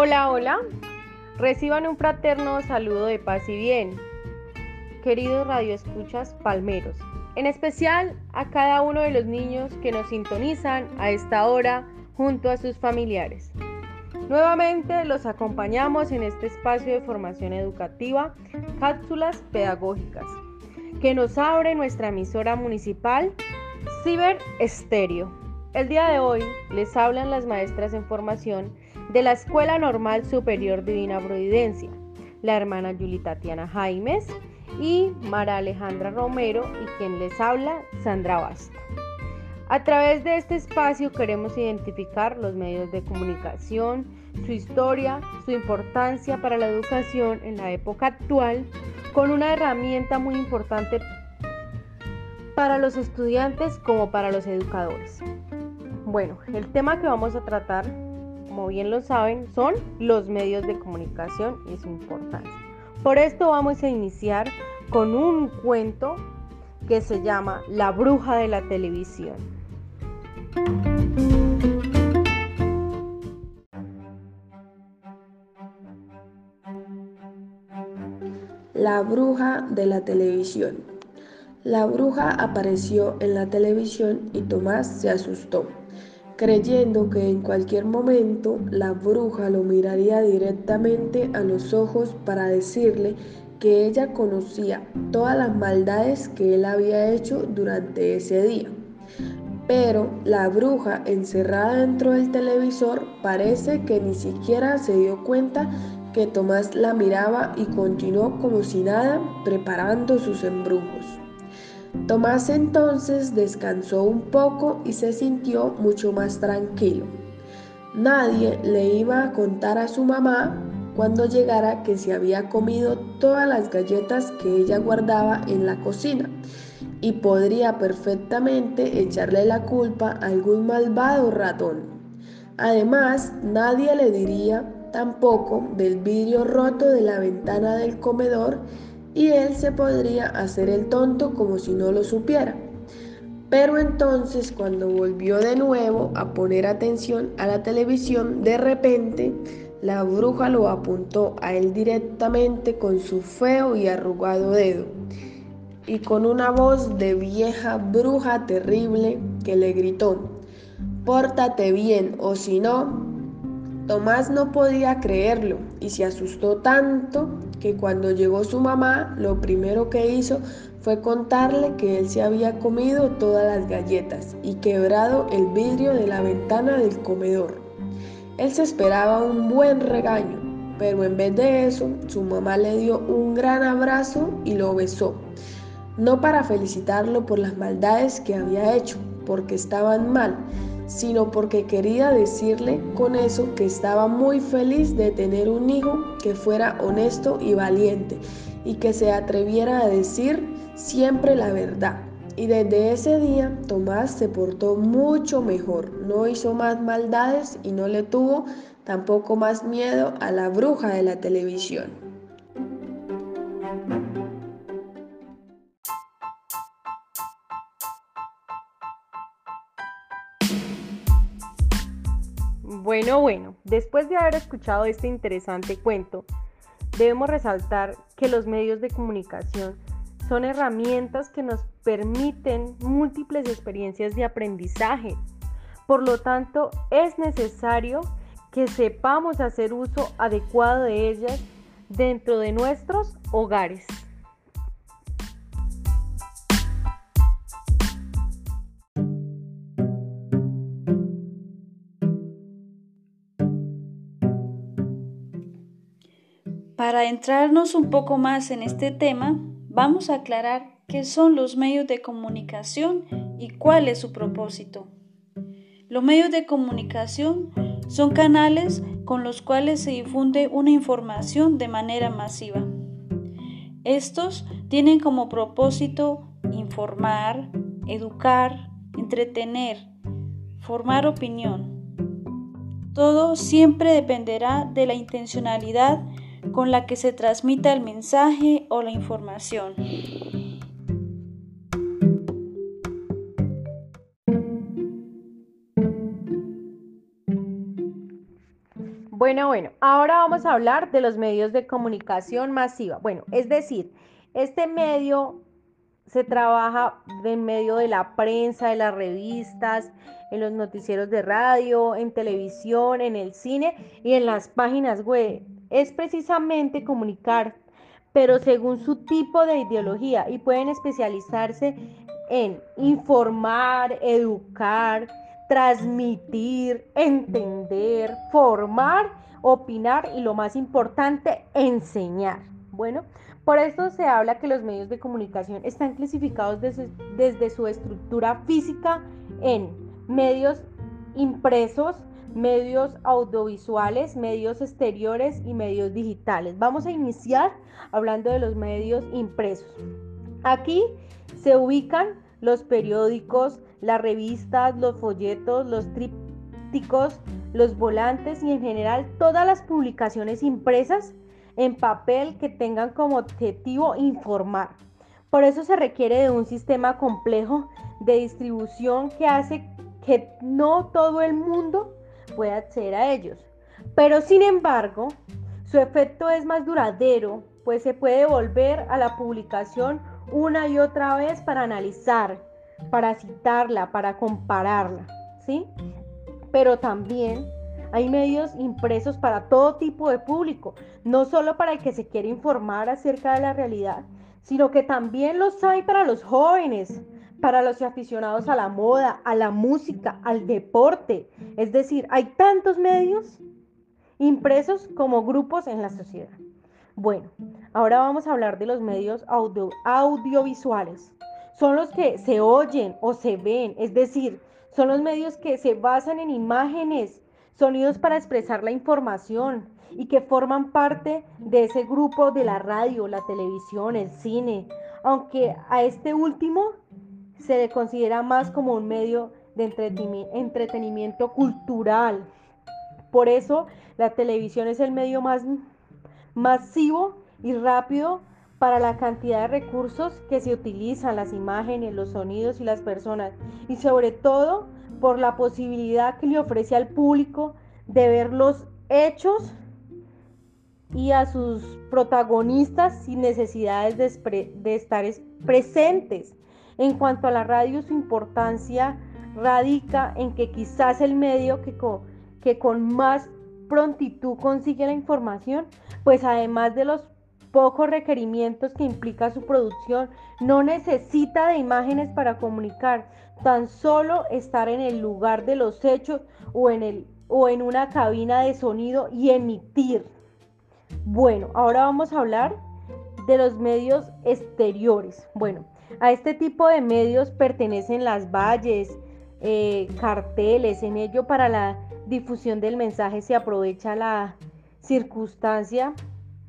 Hola, hola. Reciban un fraterno saludo de paz y bien. Queridos radioescuchas palmeros, en especial a cada uno de los niños que nos sintonizan a esta hora junto a sus familiares. Nuevamente los acompañamos en este espacio de formación educativa, cápsulas pedagógicas, que nos abre nuestra emisora municipal Ciber Estéreo. El día de hoy les hablan las maestras en formación de la Escuela Normal Superior Divina Providencia, la hermana Yuli Tatiana Jaimes y Mara Alejandra Romero y quien les habla, Sandra Basto. A través de este espacio queremos identificar los medios de comunicación, su historia, su importancia para la educación en la época actual, con una herramienta muy importante para los estudiantes como para los educadores. Bueno, el tema que vamos a tratar como bien lo saben, son los medios de comunicación y su importancia. Por esto vamos a iniciar con un cuento que se llama La bruja de la televisión. La bruja de la televisión. La bruja apareció en la televisión y Tomás se asustó creyendo que en cualquier momento la bruja lo miraría directamente a los ojos para decirle que ella conocía todas las maldades que él había hecho durante ese día. Pero la bruja encerrada dentro del televisor parece que ni siquiera se dio cuenta que Tomás la miraba y continuó como si nada preparando sus embrujos. Tomás entonces descansó un poco y se sintió mucho más tranquilo. Nadie le iba a contar a su mamá cuando llegara que se había comido todas las galletas que ella guardaba en la cocina y podría perfectamente echarle la culpa a algún malvado ratón. Además, nadie le diría tampoco del vidrio roto de la ventana del comedor y él se podría hacer el tonto como si no lo supiera. Pero entonces cuando volvió de nuevo a poner atención a la televisión, de repente la bruja lo apuntó a él directamente con su feo y arrugado dedo y con una voz de vieja bruja terrible que le gritó, pórtate bien o si no, Tomás no podía creerlo y se asustó tanto que cuando llegó su mamá lo primero que hizo fue contarle que él se había comido todas las galletas y quebrado el vidrio de la ventana del comedor. Él se esperaba un buen regaño, pero en vez de eso su mamá le dio un gran abrazo y lo besó, no para felicitarlo por las maldades que había hecho, porque estaban mal, sino porque quería decirle con eso que estaba muy feliz de tener un hijo que fuera honesto y valiente y que se atreviera a decir siempre la verdad. Y desde ese día Tomás se portó mucho mejor, no hizo más maldades y no le tuvo tampoco más miedo a la bruja de la televisión. Bueno, bueno, después de haber escuchado este interesante cuento, debemos resaltar que los medios de comunicación son herramientas que nos permiten múltiples experiencias de aprendizaje. Por lo tanto, es necesario que sepamos hacer uso adecuado de ellas dentro de nuestros hogares. Para adentrarnos un poco más en este tema, vamos a aclarar qué son los medios de comunicación y cuál es su propósito. Los medios de comunicación son canales con los cuales se difunde una información de manera masiva. Estos tienen como propósito informar, educar, entretener, formar opinión. Todo siempre dependerá de la intencionalidad con la que se transmita el mensaje o la información. Bueno, bueno, ahora vamos a hablar de los medios de comunicación masiva. Bueno, es decir, este medio se trabaja en medio de la prensa, de las revistas, en los noticieros de radio, en televisión, en el cine y en las páginas web. Es precisamente comunicar, pero según su tipo de ideología y pueden especializarse en informar, educar, transmitir, entender, formar, opinar y lo más importante, enseñar. Bueno, por esto se habla que los medios de comunicación están clasificados desde, desde su estructura física en medios impresos, medios audiovisuales, medios exteriores y medios digitales. Vamos a iniciar hablando de los medios impresos. Aquí se ubican los periódicos, las revistas, los folletos, los trípticos, los volantes y en general todas las publicaciones impresas en papel que tengan como objetivo informar. Por eso se requiere de un sistema complejo de distribución que hace que no todo el mundo pueda acceder a ellos. Pero sin embargo, su efecto es más duradero, pues se puede volver a la publicación una y otra vez para analizar, para citarla, para compararla, ¿sí? Pero también hay medios impresos para todo tipo de público, no solo para el que se quiere informar acerca de la realidad, sino que también los hay para los jóvenes, para los aficionados a la moda, a la música, al deporte. Es decir, hay tantos medios impresos como grupos en la sociedad. Bueno, ahora vamos a hablar de los medios audiovisuales. Son los que se oyen o se ven, es decir, son los medios que se basan en imágenes, sonidos para expresar la información y que forman parte de ese grupo de la radio, la televisión, el cine, aunque a este último se le considera más como un medio de entretenimiento cultural. Por eso la televisión es el medio más masivo y rápido para la cantidad de recursos que se utilizan, las imágenes, los sonidos y las personas, y sobre todo por la posibilidad que le ofrece al público de ver los hechos y a sus protagonistas sin necesidades de, de estar presentes. En cuanto a la radio, su importancia radica en que quizás el medio que que con más prontitud consigue la información, pues además de los pocos requerimientos que implica su producción, no necesita de imágenes para comunicar, tan solo estar en el lugar de los hechos o en, el, o en una cabina de sonido y emitir. Bueno, ahora vamos a hablar de los medios exteriores. Bueno, a este tipo de medios pertenecen las valles, eh, carteles, en ello para la difusión del mensaje se aprovecha la circunstancia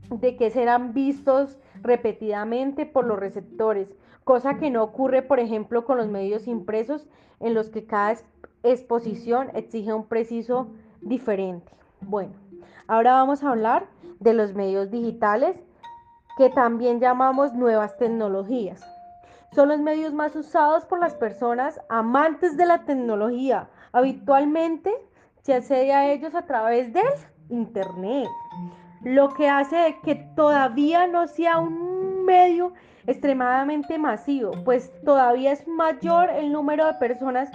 de que serán vistos repetidamente por los receptores, cosa que no ocurre, por ejemplo, con los medios impresos, en los que cada exposición exige un preciso diferente. Bueno, ahora vamos a hablar de los medios digitales, que también llamamos nuevas tecnologías. Son los medios más usados por las personas amantes de la tecnología. Habitualmente se accede a ellos a través del Internet, lo que hace que todavía no sea un medio extremadamente masivo, pues todavía es mayor el número de personas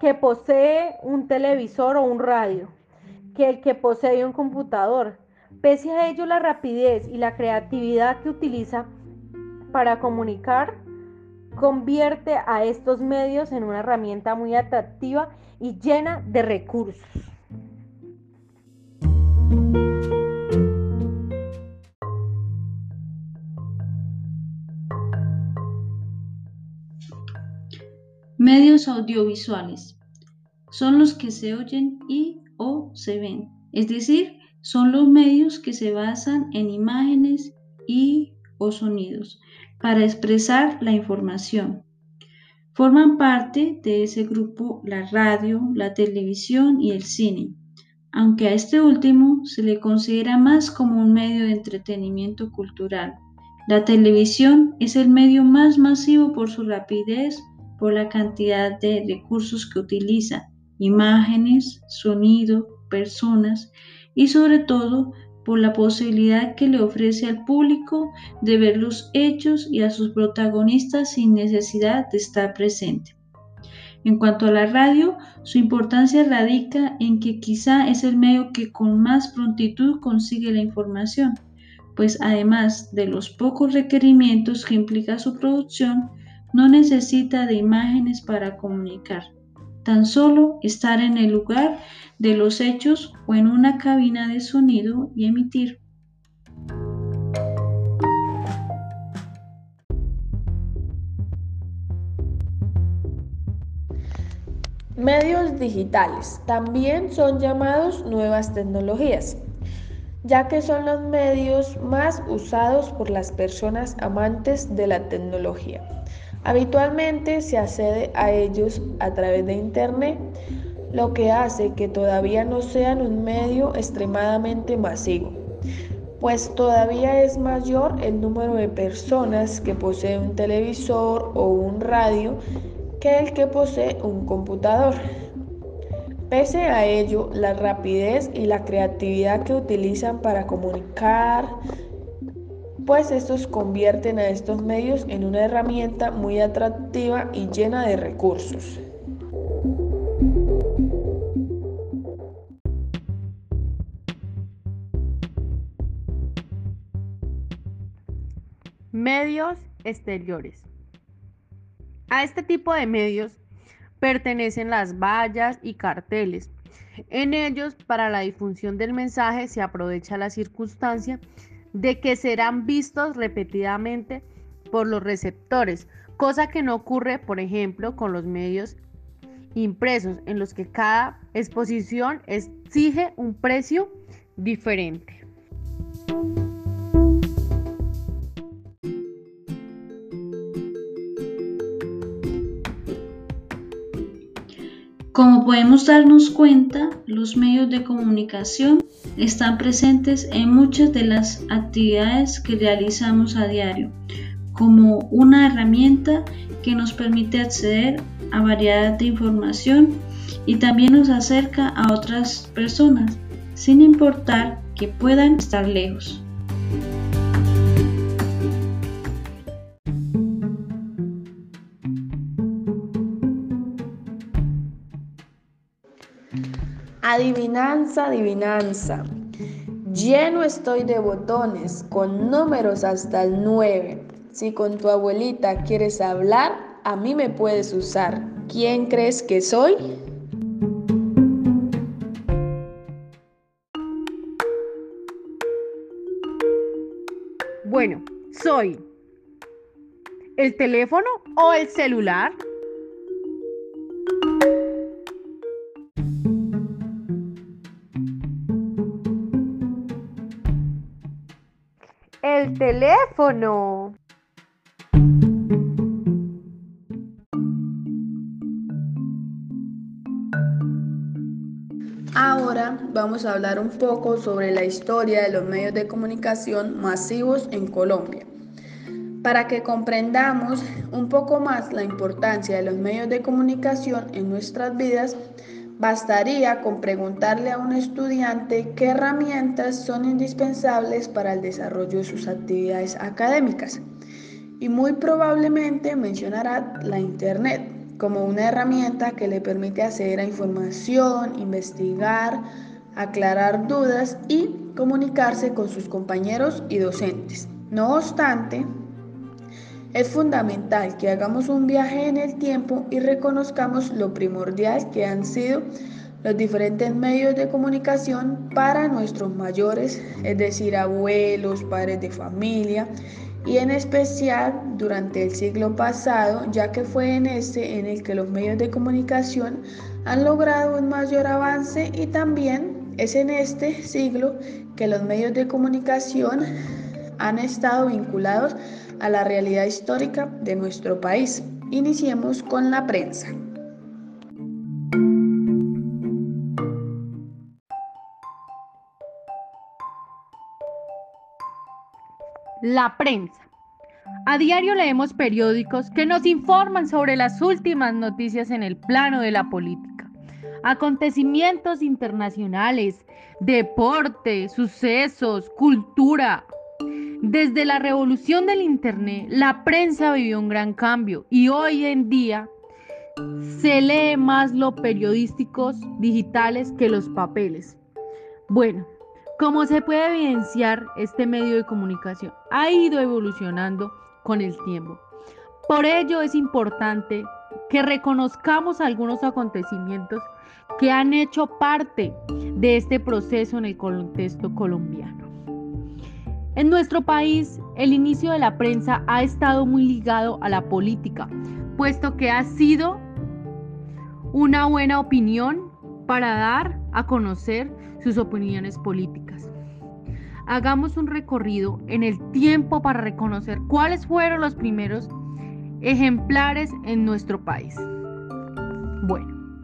que posee un televisor o un radio que el que posee un computador. Pese a ello, la rapidez y la creatividad que utiliza para comunicar convierte a estos medios en una herramienta muy atractiva y llena de recursos. Medios audiovisuales. Son los que se oyen y o se ven, es decir, son los medios que se basan en imágenes y o sonidos para expresar la información. Forman parte de ese grupo la radio, la televisión y el cine, aunque a este último se le considera más como un medio de entretenimiento cultural. La televisión es el medio más masivo por su rapidez, por la cantidad de recursos que utiliza, imágenes, sonido, personas, y sobre todo por la posibilidad que le ofrece al público de ver los hechos y a sus protagonistas sin necesidad de estar presente. En cuanto a la radio, su importancia radica en que quizá es el medio que con más prontitud consigue la información, pues además de los pocos requerimientos que implica su producción, no necesita de imágenes para comunicar. Tan solo estar en el lugar de los hechos o en una cabina de sonido y emitir. Medios digitales también son llamados nuevas tecnologías, ya que son los medios más usados por las personas amantes de la tecnología. Habitualmente se accede a ellos a través de Internet, lo que hace que todavía no sean un medio extremadamente masivo, pues todavía es mayor el número de personas que posee un televisor o un radio que el que posee un computador. Pese a ello, la rapidez y la creatividad que utilizan para comunicar, pues estos convierten a estos medios en una herramienta muy atractiva y llena de recursos. Medios exteriores. A este tipo de medios pertenecen las vallas y carteles. En ellos, para la difusión del mensaje, se aprovecha la circunstancia de que serán vistos repetidamente por los receptores, cosa que no ocurre, por ejemplo, con los medios impresos, en los que cada exposición exige un precio diferente. Como podemos darnos cuenta, los medios de comunicación están presentes en muchas de las actividades que realizamos a diario, como una herramienta que nos permite acceder a variedad de información y también nos acerca a otras personas, sin importar que puedan estar lejos. Adivinanza, adivinanza. Lleno estoy de botones, con números hasta el 9. Si con tu abuelita quieres hablar, a mí me puedes usar. ¿Quién crees que soy? Bueno, soy el teléfono o el celular. El teléfono. Ahora vamos a hablar un poco sobre la historia de los medios de comunicación masivos en Colombia. Para que comprendamos un poco más la importancia de los medios de comunicación en nuestras vidas, Bastaría con preguntarle a un estudiante qué herramientas son indispensables para el desarrollo de sus actividades académicas y muy probablemente mencionará la Internet como una herramienta que le permite acceder a información, investigar, aclarar dudas y comunicarse con sus compañeros y docentes. No obstante, es fundamental que hagamos un viaje en el tiempo y reconozcamos lo primordial que han sido los diferentes medios de comunicación para nuestros mayores, es decir, abuelos, padres de familia, y en especial durante el siglo pasado, ya que fue en este en el que los medios de comunicación han logrado un mayor avance y también es en este siglo que los medios de comunicación han estado vinculados a la realidad histórica de nuestro país. Iniciemos con la prensa. La prensa. A diario leemos periódicos que nos informan sobre las últimas noticias en el plano de la política, acontecimientos internacionales, deporte, sucesos, cultura. Desde la revolución del Internet, la prensa vivió un gran cambio y hoy en día se lee más los periodísticos digitales que los papeles. Bueno, como se puede evidenciar, este medio de comunicación ha ido evolucionando con el tiempo. Por ello es importante que reconozcamos algunos acontecimientos que han hecho parte de este proceso en el contexto colombiano. En nuestro país, el inicio de la prensa ha estado muy ligado a la política, puesto que ha sido una buena opinión para dar a conocer sus opiniones políticas. Hagamos un recorrido en el tiempo para reconocer cuáles fueron los primeros ejemplares en nuestro país. Bueno,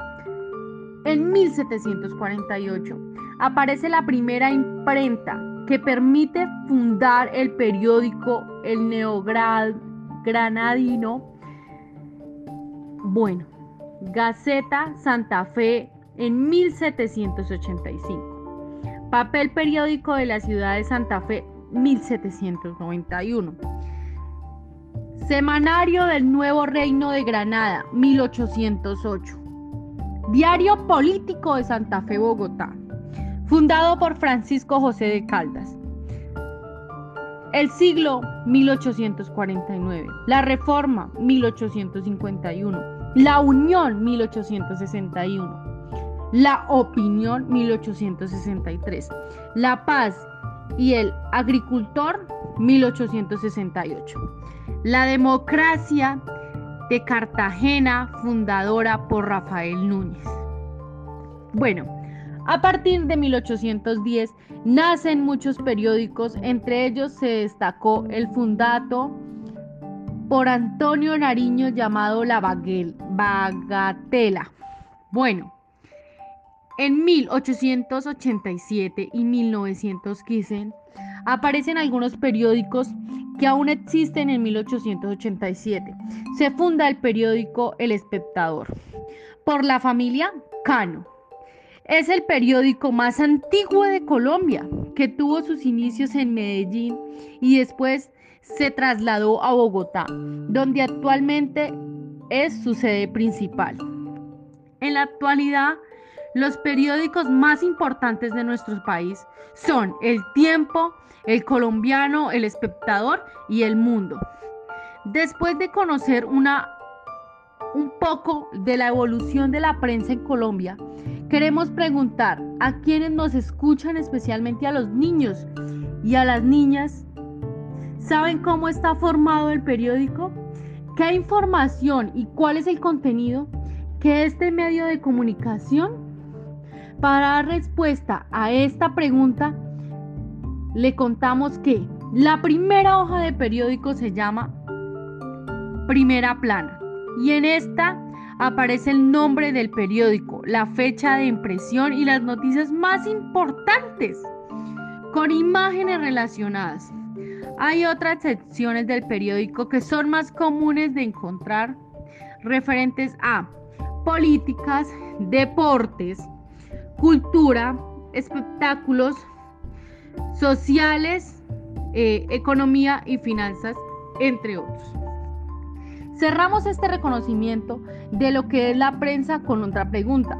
en 1748 aparece la primera imprenta que permite fundar el periódico El Neogranadino. Bueno, Gaceta Santa Fe en 1785. Papel periódico de la ciudad de Santa Fe 1791. Semanario del Nuevo Reino de Granada 1808. Diario Político de Santa Fe, Bogotá, fundado por Francisco José de Caldas. El siglo 1849, la Reforma 1851, la Unión 1861, la Opinión 1863, La Paz y el Agricultor 1868, la Democracia de Cartagena, fundadora por Rafael Núñez. Bueno, a partir de 1810 nacen muchos periódicos, entre ellos se destacó el fundato por Antonio Nariño llamado La Bagatela. Bueno, en 1887 y 1915 aparecen algunos periódicos que aún existen en 1887. Se funda el periódico El Espectador por la familia Cano. Es el periódico más antiguo de Colombia, que tuvo sus inicios en Medellín y después se trasladó a Bogotá, donde actualmente es su sede principal. En la actualidad, los periódicos más importantes de nuestro país son El Tiempo, El Colombiano, El Espectador y El Mundo. Después de conocer una, un poco de la evolución de la prensa en Colombia, queremos preguntar a quienes nos escuchan, especialmente a los niños y a las niñas, ¿saben cómo está formado el periódico? ¿Qué información y cuál es el contenido que este medio de comunicación para dar respuesta a esta pregunta, le contamos que la primera hoja de periódico se llama Primera Plana y en esta aparece el nombre del periódico, la fecha de impresión y las noticias más importantes con imágenes relacionadas. Hay otras secciones del periódico que son más comunes de encontrar referentes a políticas, deportes, cultura, espectáculos sociales, eh, economía y finanzas, entre otros. Cerramos este reconocimiento de lo que es la prensa con otra pregunta.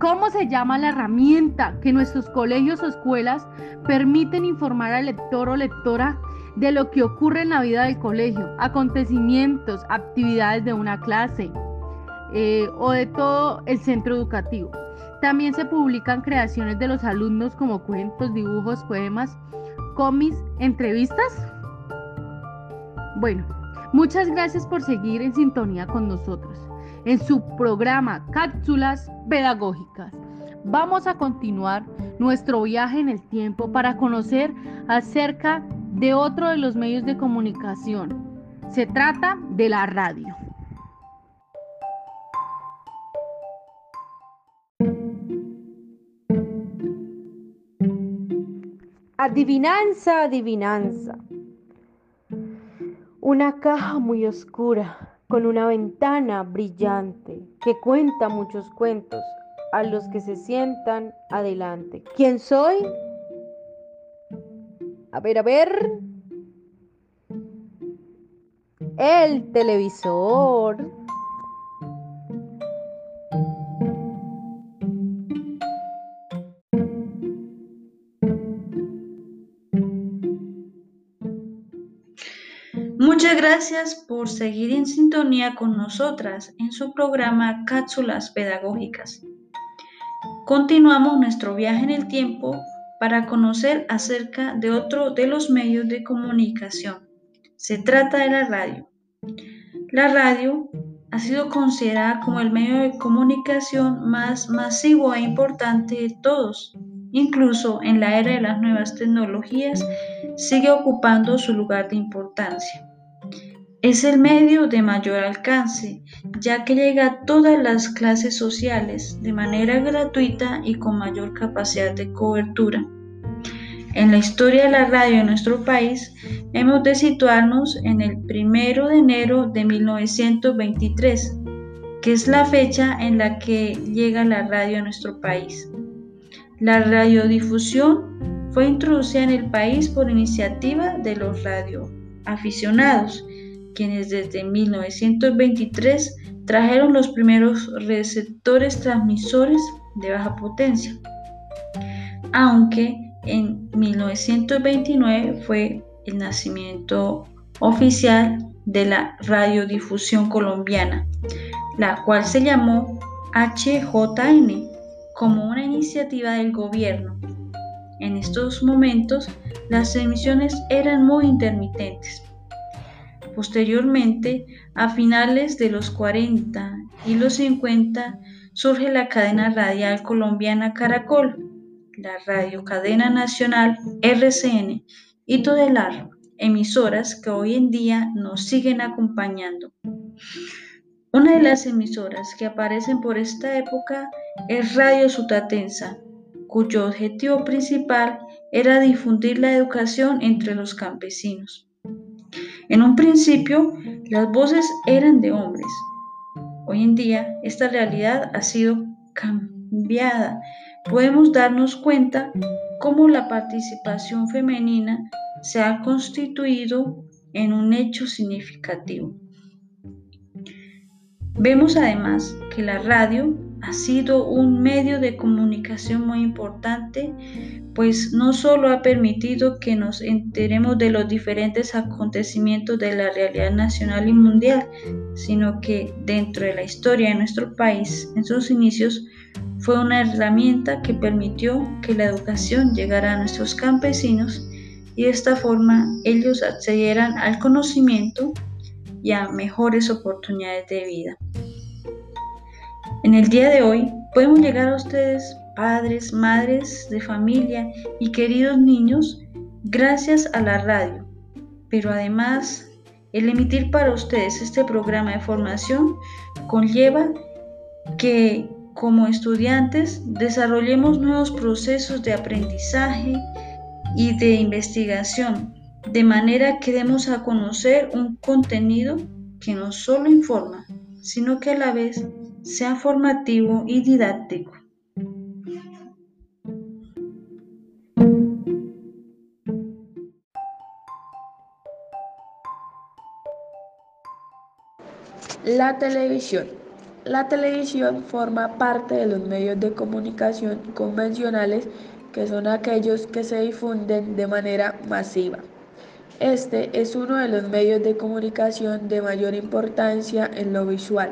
¿Cómo se llama la herramienta que nuestros colegios o escuelas permiten informar al lector o lectora de lo que ocurre en la vida del colegio, acontecimientos, actividades de una clase eh, o de todo el centro educativo? También se publican creaciones de los alumnos como cuentos, dibujos, poemas, cómics, entrevistas. Bueno, muchas gracias por seguir en sintonía con nosotros en su programa Cápsulas Pedagógicas. Vamos a continuar nuestro viaje en el tiempo para conocer acerca de otro de los medios de comunicación. Se trata de la radio. Adivinanza, adivinanza. Una caja muy oscura con una ventana brillante que cuenta muchos cuentos a los que se sientan adelante. ¿Quién soy? A ver, a ver. El televisor. Muchas gracias por seguir en sintonía con nosotras en su programa Cápsulas Pedagógicas. Continuamos nuestro viaje en el tiempo para conocer acerca de otro de los medios de comunicación. Se trata de la radio. La radio ha sido considerada como el medio de comunicación más masivo e importante de todos. Incluso en la era de las nuevas tecnologías sigue ocupando su lugar de importancia. Es el medio de mayor alcance, ya que llega a todas las clases sociales de manera gratuita y con mayor capacidad de cobertura. En la historia de la radio en nuestro país, hemos de situarnos en el 1 de enero de 1923, que es la fecha en la que llega la radio a nuestro país. La radiodifusión fue introducida en el país por iniciativa de los radioaficionados quienes desde 1923 trajeron los primeros receptores transmisores de baja potencia, aunque en 1929 fue el nacimiento oficial de la radiodifusión colombiana, la cual se llamó HJN como una iniciativa del gobierno. En estos momentos las emisiones eran muy intermitentes, Posteriormente, a finales de los 40 y los 50, surge la cadena radial colombiana Caracol, la Radio Cadena Nacional RCN y Todelar, emisoras que hoy en día nos siguen acompañando. Una de las emisoras que aparecen por esta época es Radio Sutatensa, cuyo objetivo principal era difundir la educación entre los campesinos. En un principio, las voces eran de hombres. Hoy en día, esta realidad ha sido cambiada. Podemos darnos cuenta cómo la participación femenina se ha constituido en un hecho significativo. Vemos además que la radio ha sido un medio de comunicación muy importante pues no solo ha permitido que nos enteremos de los diferentes acontecimientos de la realidad nacional y mundial, sino que dentro de la historia de nuestro país, en sus inicios, fue una herramienta que permitió que la educación llegara a nuestros campesinos y de esta forma ellos accedieran al conocimiento y a mejores oportunidades de vida. En el día de hoy podemos llegar a ustedes padres, madres de familia y queridos niños gracias a la radio. Pero además, el emitir para ustedes este programa de formación conlleva que como estudiantes desarrollemos nuevos procesos de aprendizaje y de investigación, de manera que demos a conocer un contenido que no solo informa, sino que a la vez sea formativo y didáctico. La televisión. La televisión forma parte de los medios de comunicación convencionales que son aquellos que se difunden de manera masiva. Este es uno de los medios de comunicación de mayor importancia en lo visual.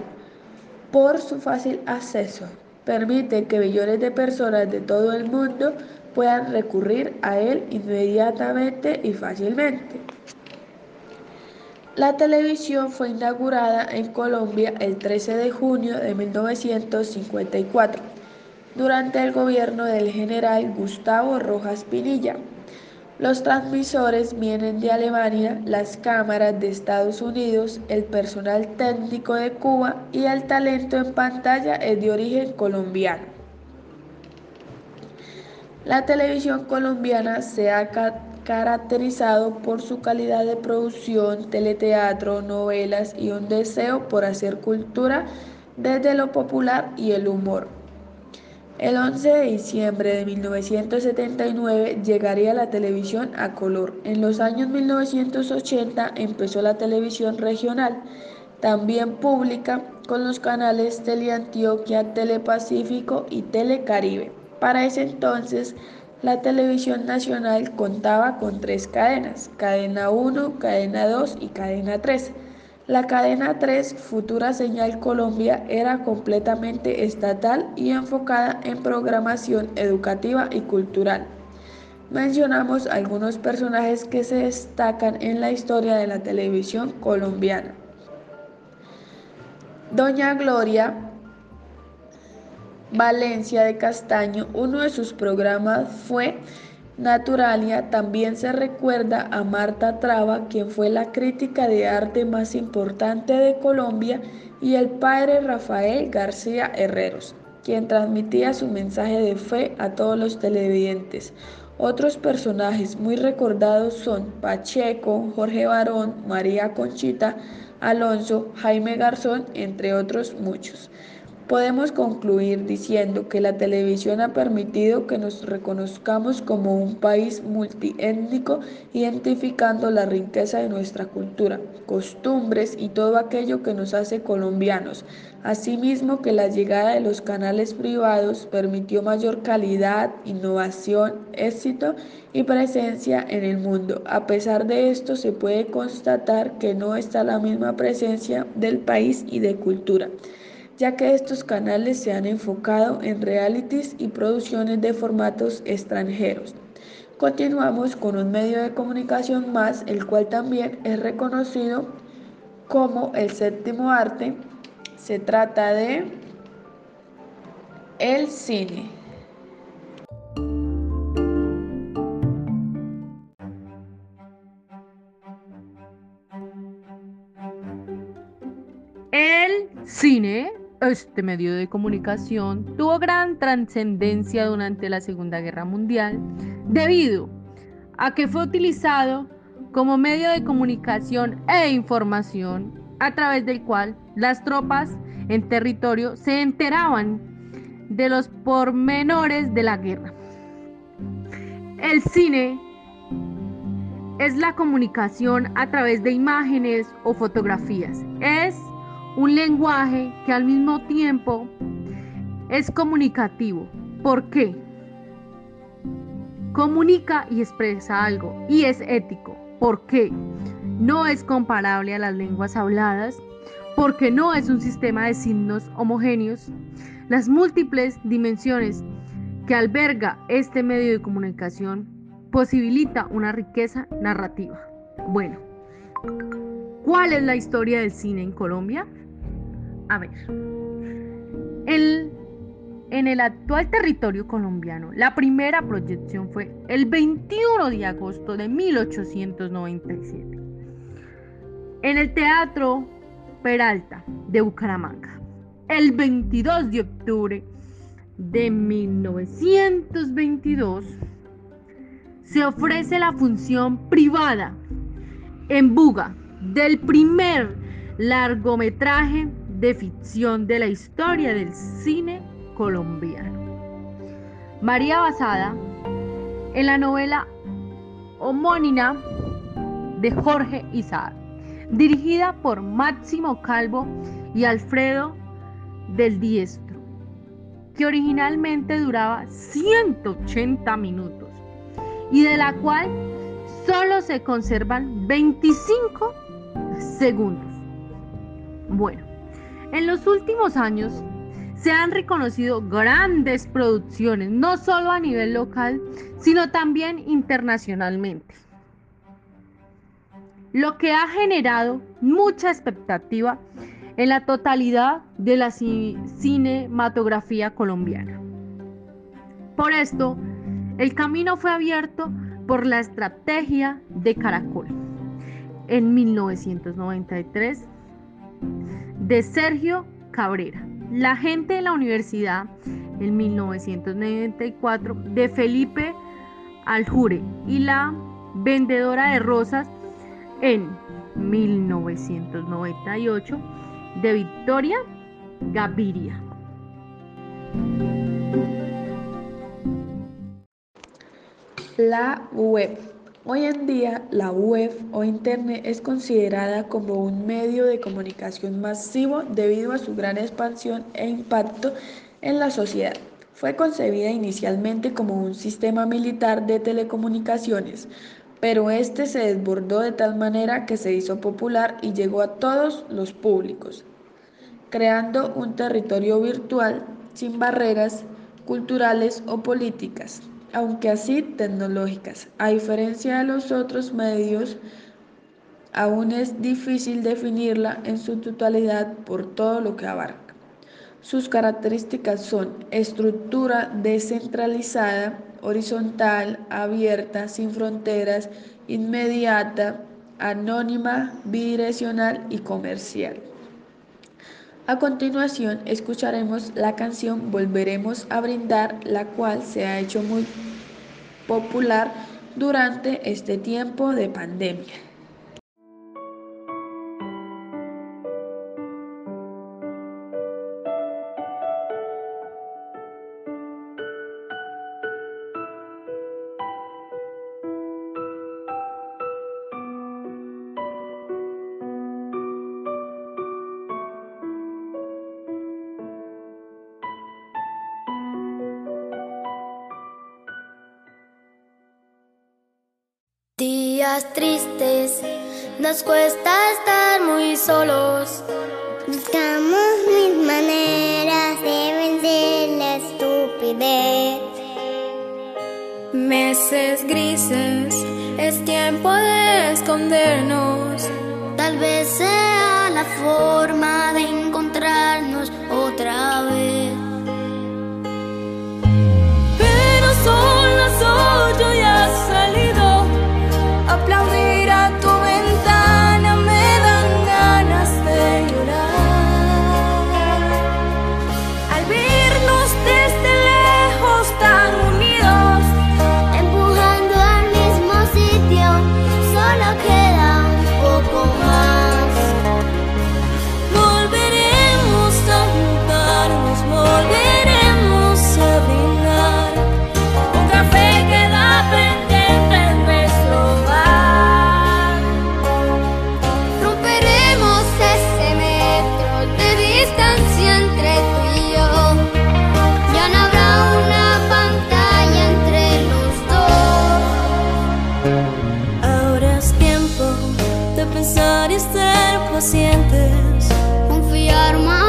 Por su fácil acceso, permite que millones de personas de todo el mundo puedan recurrir a él inmediatamente y fácilmente. La televisión fue inaugurada en Colombia el 13 de junio de 1954 durante el gobierno del general Gustavo Rojas Pinilla. Los transmisores vienen de Alemania, las cámaras de Estados Unidos, el personal técnico de Cuba y el talento en pantalla es de origen colombiano. La televisión colombiana se ha caracterizado por su calidad de producción, teleteatro, novelas y un deseo por hacer cultura desde lo popular y el humor. El 11 de diciembre de 1979 llegaría la televisión a color. En los años 1980 empezó la televisión regional, también pública, con los canales Teleantioquia, Telepacífico y Telecaribe. Para ese entonces, la televisión nacional contaba con tres cadenas, cadena 1, cadena 2 y cadena 3. La cadena 3, Futura Señal Colombia, era completamente estatal y enfocada en programación educativa y cultural. Mencionamos algunos personajes que se destacan en la historia de la televisión colombiana. Doña Gloria Valencia de Castaño, uno de sus programas fue Naturalia. También se recuerda a Marta Traba, quien fue la crítica de arte más importante de Colombia, y el padre Rafael García Herreros, quien transmitía su mensaje de fe a todos los televidentes. Otros personajes muy recordados son Pacheco, Jorge Barón, María Conchita, Alonso, Jaime Garzón, entre otros muchos. Podemos concluir diciendo que la televisión ha permitido que nos reconozcamos como un país multiétnico, identificando la riqueza de nuestra cultura, costumbres y todo aquello que nos hace colombianos. Asimismo que la llegada de los canales privados permitió mayor calidad, innovación, éxito y presencia en el mundo. A pesar de esto se puede constatar que no está la misma presencia del país y de cultura ya que estos canales se han enfocado en realities y producciones de formatos extranjeros. Continuamos con un medio de comunicación más, el cual también es reconocido como el séptimo arte. Se trata de el cine. El cine este medio de comunicación tuvo gran trascendencia durante la Segunda Guerra Mundial debido a que fue utilizado como medio de comunicación e información a través del cual las tropas en territorio se enteraban de los pormenores de la guerra. El cine es la comunicación a través de imágenes o fotografías. Es un lenguaje que al mismo tiempo es comunicativo. ¿Por qué? Comunica y expresa algo y es ético. ¿Por qué? No es comparable a las lenguas habladas porque no es un sistema de signos homogéneos. Las múltiples dimensiones que alberga este medio de comunicación posibilita una riqueza narrativa. Bueno, ¿cuál es la historia del cine en Colombia? A ver, en el actual territorio colombiano, la primera proyección fue el 21 de agosto de 1897 en el Teatro Peralta de Bucaramanga. El 22 de octubre de 1922 se ofrece la función privada en Buga del primer largometraje de ficción de la historia del cine colombiano. María Basada, en la novela homónima de Jorge Isaac, dirigida por Máximo Calvo y Alfredo del Diestro, que originalmente duraba 180 minutos y de la cual solo se conservan 25 segundos. Bueno, en los últimos años se han reconocido grandes producciones, no solo a nivel local, sino también internacionalmente, lo que ha generado mucha expectativa en la totalidad de la cinematografía colombiana. Por esto, el camino fue abierto por la estrategia de Caracol. En 1993 de Sergio Cabrera, la gente de la universidad en 1994 de Felipe Aljure y la vendedora de rosas en 1998 de Victoria Gaviria. La web. Hoy en día, la web o Internet es considerada como un medio de comunicación masivo debido a su gran expansión e impacto en la sociedad. Fue concebida inicialmente como un sistema militar de telecomunicaciones, pero este se desbordó de tal manera que se hizo popular y llegó a todos los públicos, creando un territorio virtual sin barreras culturales o políticas, aunque así tecnológicas. A diferencia de los otros medios, aún es difícil definirla en su totalidad por todo lo que abarca. Sus características son estructura descentralizada, horizontal, abierta, sin fronteras, inmediata, anónima, bidireccional y comercial. A continuación escucharemos la canción Volveremos a brindar, la cual se ha hecho muy popular durante este tiempo de pandemia. Tristes, nos cuesta estar muy solos. Buscamos mil maneras de vencer la estupidez. Meses grises, es tiempo de escondernos. Tal vez sea la forma de encontrarnos Confiar mais.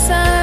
sun.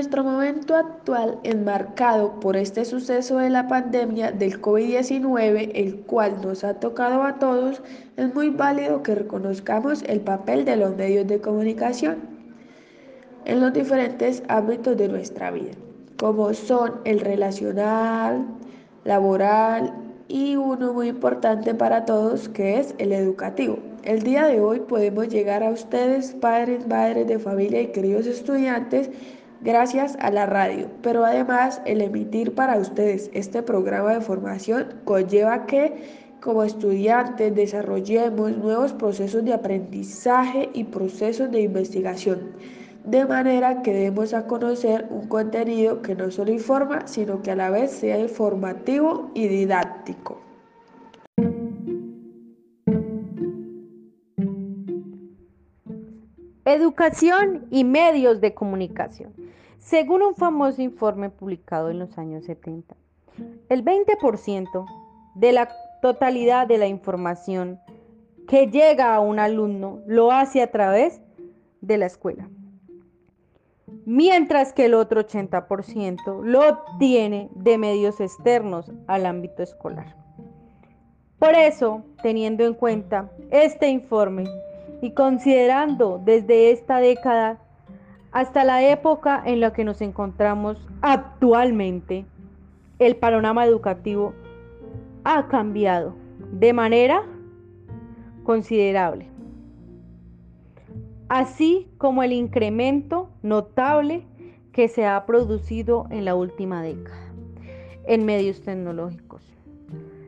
Nuestro momento actual, enmarcado por este suceso de la pandemia del COVID-19, el cual nos ha tocado a todos, es muy válido que reconozcamos el papel de los medios de comunicación en los diferentes ámbitos de nuestra vida, como son el relacional, laboral y uno muy importante para todos que es el educativo. El día de hoy podemos llegar a ustedes, padres, madres de familia y queridos estudiantes, gracias a la radio, pero además el emitir para ustedes este programa de formación conlleva que como estudiantes desarrollemos nuevos procesos de aprendizaje y procesos de investigación, de manera que demos a conocer un contenido que no solo informa, sino que a la vez sea informativo y didáctico. Educación y medios de comunicación. Según un famoso informe publicado en los años 70, el 20% de la totalidad de la información que llega a un alumno lo hace a través de la escuela, mientras que el otro 80% lo obtiene de medios externos al ámbito escolar. Por eso, teniendo en cuenta este informe y considerando desde esta década hasta la época en la que nos encontramos actualmente, el panorama educativo ha cambiado de manera considerable, así como el incremento notable que se ha producido en la última década en medios tecnológicos.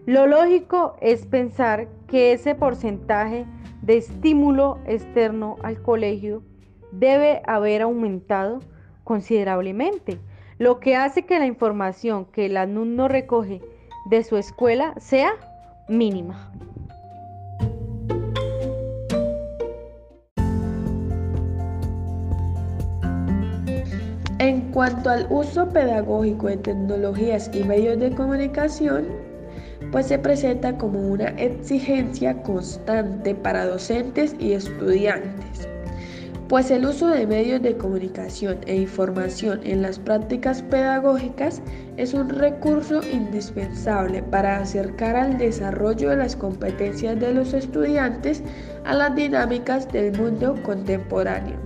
Lo lógico es pensar que ese porcentaje de estímulo externo al colegio debe haber aumentado considerablemente, lo que hace que la información que el alumno recoge de su escuela sea mínima. En cuanto al uso pedagógico de tecnologías y medios de comunicación, pues se presenta como una exigencia constante para docentes y estudiantes pues el uso de medios de comunicación e información en las prácticas pedagógicas es un recurso indispensable para acercar al desarrollo de las competencias de los estudiantes a las dinámicas del mundo contemporáneo.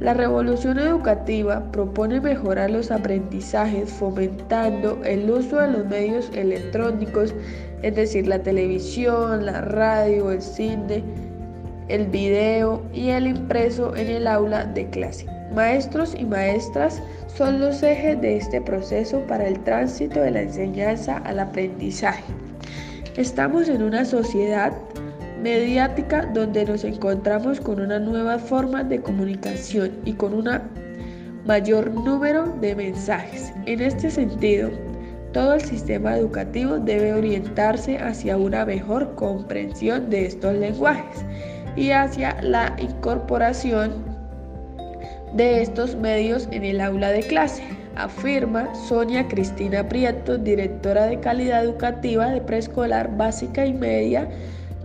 La revolución educativa propone mejorar los aprendizajes fomentando el uso de los medios electrónicos, es decir, la televisión, la radio, el cine, el video y el impreso en el aula de clase. Maestros y maestras son los ejes de este proceso para el tránsito de la enseñanza al aprendizaje. Estamos en una sociedad mediática donde nos encontramos con una nueva forma de comunicación y con un mayor número de mensajes. En este sentido, todo el sistema educativo debe orientarse hacia una mejor comprensión de estos lenguajes y hacia la incorporación de estos medios en el aula de clase, afirma Sonia Cristina Prieto, directora de calidad educativa de preescolar básica y media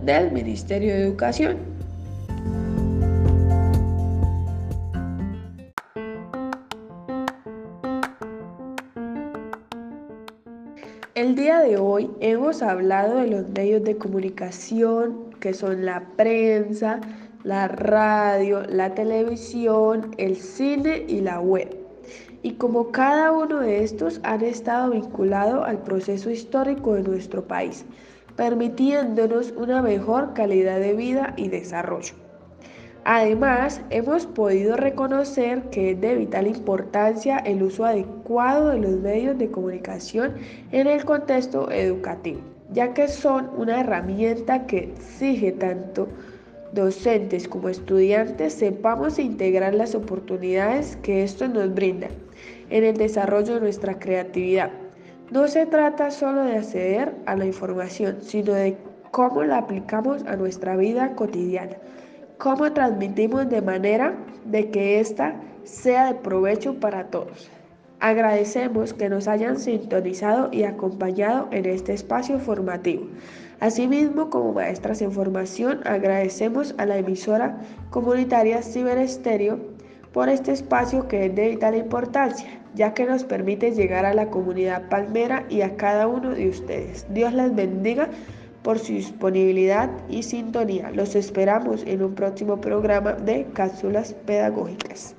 del Ministerio de Educación. El día de hoy hemos hablado de los medios de comunicación que son la prensa, la radio, la televisión, el cine y la web. Y como cada uno de estos han estado vinculados al proceso histórico de nuestro país, permitiéndonos una mejor calidad de vida y desarrollo. Además, hemos podido reconocer que es de vital importancia el uso adecuado de los medios de comunicación en el contexto educativo ya que son una herramienta que exige tanto docentes como estudiantes sepamos integrar las oportunidades que esto nos brinda en el desarrollo de nuestra creatividad. No se trata solo de acceder a la información, sino de cómo la aplicamos a nuestra vida cotidiana, cómo transmitimos de manera de que ésta sea de provecho para todos. Agradecemos que nos hayan sintonizado y acompañado en este espacio formativo. Asimismo, como maestras en formación, agradecemos a la emisora comunitaria Ciberestéreo por este espacio que es de vital importancia, ya que nos permite llegar a la comunidad palmera y a cada uno de ustedes. Dios les bendiga por su disponibilidad y sintonía. Los esperamos en un próximo programa de cápsulas pedagógicas.